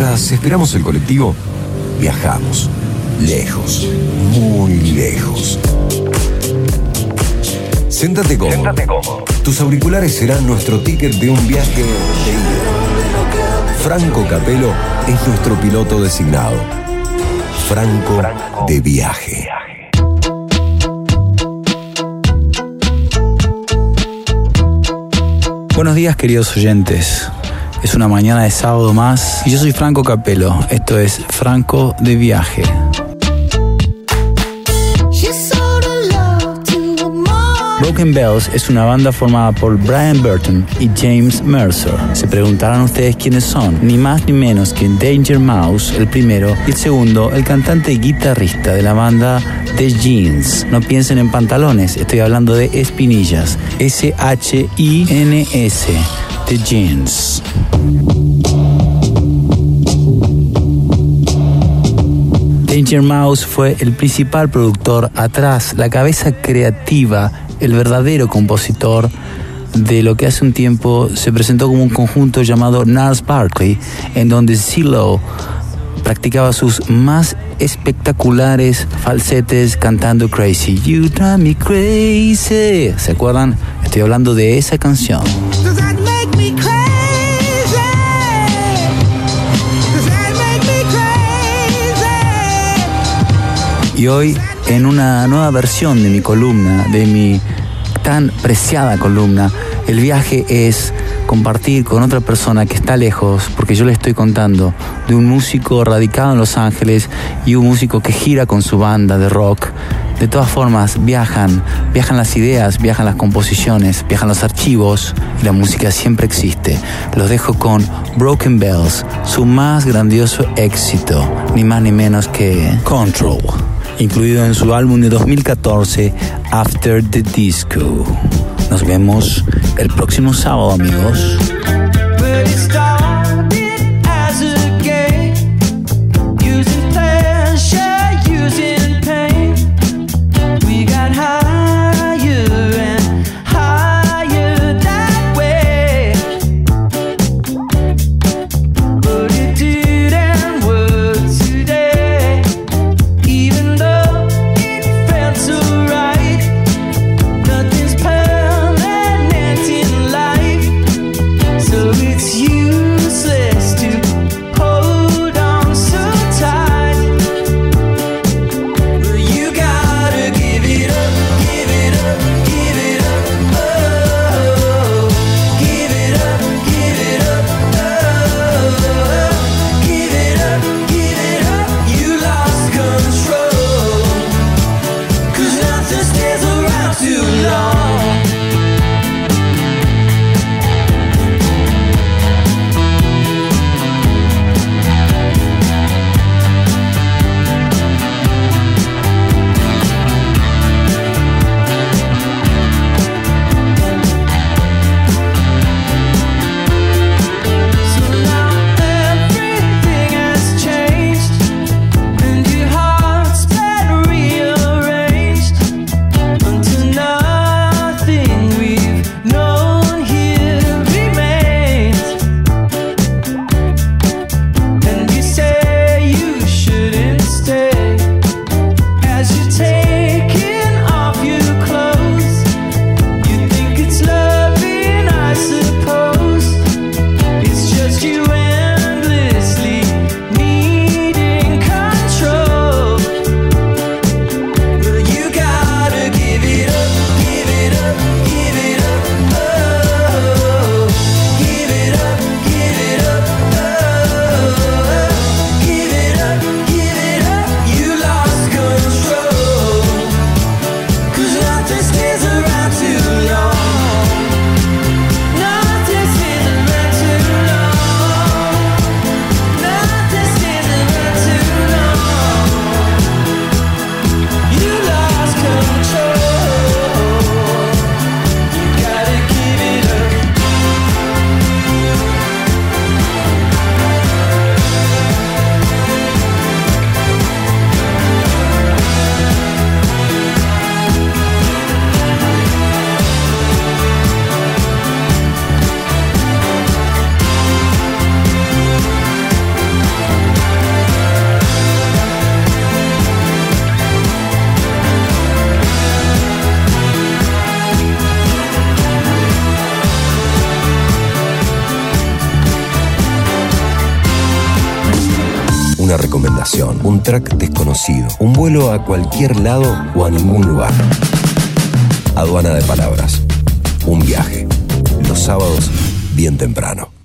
Mientras esperamos el colectivo, viajamos. Lejos, muy lejos. Siéntate cómodo. Siéntate cómodo. Tus auriculares serán nuestro ticket de un viaje de ida. Franco Capelo es nuestro piloto designado. Franco, Franco de viaje. Buenos días queridos oyentes. Es una mañana de sábado más y yo soy Franco Capelo. Esto es Franco de viaje. Broken Bells es una banda formada por Brian Burton y James Mercer. Se preguntarán ustedes quiénes son. Ni más ni menos que Danger Mouse, el primero, y el segundo, el cantante y guitarrista de la banda The Jeans. No piensen en pantalones, estoy hablando de espinillas. S-H-I-N-S. The Jeans. Danger Mouse fue el principal productor atrás, la cabeza creativa, el verdadero compositor de lo que hace un tiempo se presentó como un conjunto llamado Nars Barkley, en donde CeeLo practicaba sus más espectaculares falsetes cantando Crazy. You drive me crazy. ¿Se acuerdan? Estoy hablando de esa canción. Y hoy, en una nueva versión de mi columna, de mi tan preciada columna, el viaje es compartir con otra persona que está lejos, porque yo le estoy contando de un músico radicado en Los Ángeles y un músico que gira con su banda de rock. De todas formas, viajan, viajan las ideas, viajan las composiciones, viajan los archivos y la música siempre existe. Los dejo con Broken Bells, su más grandioso éxito, ni más ni menos que Control incluido en su álbum de 2014, After the Disco. Nos vemos el próximo sábado, amigos. Un track desconocido, un vuelo a cualquier lado o a ningún lugar. Aduana de palabras. Un viaje. Los sábados, bien temprano.